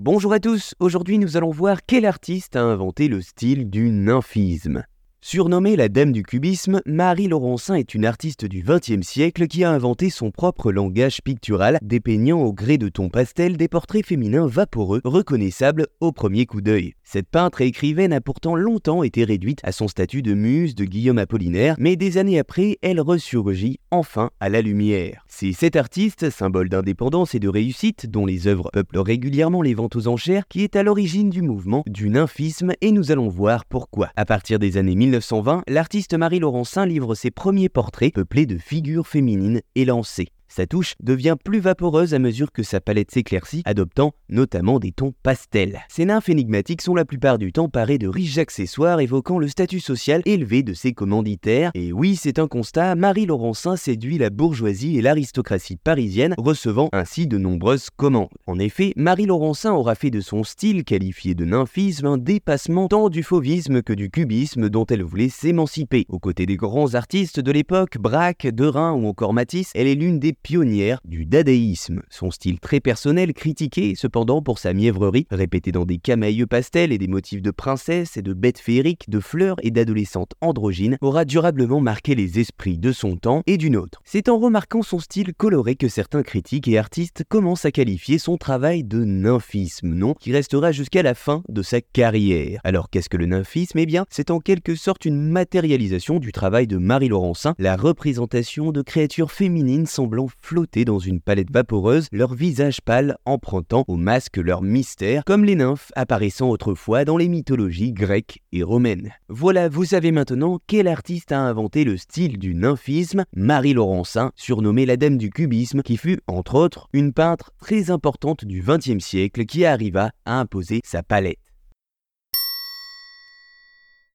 Bonjour à tous, aujourd'hui nous allons voir quel artiste a inventé le style du nymphisme. Surnommée la Dame du Cubisme, Marie Laurencin est une artiste du XXe siècle qui a inventé son propre langage pictural, dépeignant au gré de tons pastel des portraits féminins vaporeux, reconnaissables au premier coup d'œil. Cette peintre et écrivaine a pourtant longtemps été réduite à son statut de muse de Guillaume Apollinaire, mais des années après, elle ressurgit enfin à la lumière. C'est cet artiste, symbole d'indépendance et de réussite, dont les œuvres peuplent régulièrement les ventes aux enchères, qui est à l'origine du mouvement du nymphisme et nous allons voir pourquoi. À partir des années 1920, l'artiste Marie Laurencin livre ses premiers portraits peuplés de figures féminines élancées. Sa touche devient plus vaporeuse à mesure que sa palette s'éclaircit, adoptant notamment des tons pastels. Ces nymphes énigmatiques sont la plupart du temps parées de riches accessoires évoquant le statut social élevé de ses commanditaires. Et oui, c'est un constat, Marie Laurencin séduit la bourgeoisie et l'aristocratie parisienne, recevant ainsi de nombreuses commandes. En effet, Marie Laurencin aura fait de son style, qualifié de nymphisme, un dépassement tant du fauvisme que du cubisme dont elle voulait s'émanciper. Aux côtés des grands artistes de l'époque, Braque, Derain ou encore Matisse, elle est l'une des pionnière du dadaïsme. Son style très personnel, critiqué cependant pour sa mièvrerie, répétée dans des camailleux pastels et des motifs de princesses et de bêtes féeriques, de fleurs et d'adolescentes androgynes, aura durablement marqué les esprits de son temps et d'une autre. C'est en remarquant son style coloré que certains critiques et artistes commencent à qualifier son travail de nymphisme, nom qui restera jusqu'à la fin de sa carrière. Alors qu'est-ce que le nymphisme? Eh bien, c'est en quelque sorte une matérialisation du travail de Marie Laurencin, la représentation de créatures féminines semblant flotter dans une palette vaporeuse, leur visage pâle empruntant au masque leur mystère, comme les nymphes apparaissant autrefois dans les mythologies grecques et romaines. Voilà, vous savez maintenant quel artiste a inventé le style du nymphisme, Marie Laurencin, surnommée la Dame du Cubisme, qui fut, entre autres, une peintre très importante du XXe siècle qui arriva à imposer sa palette.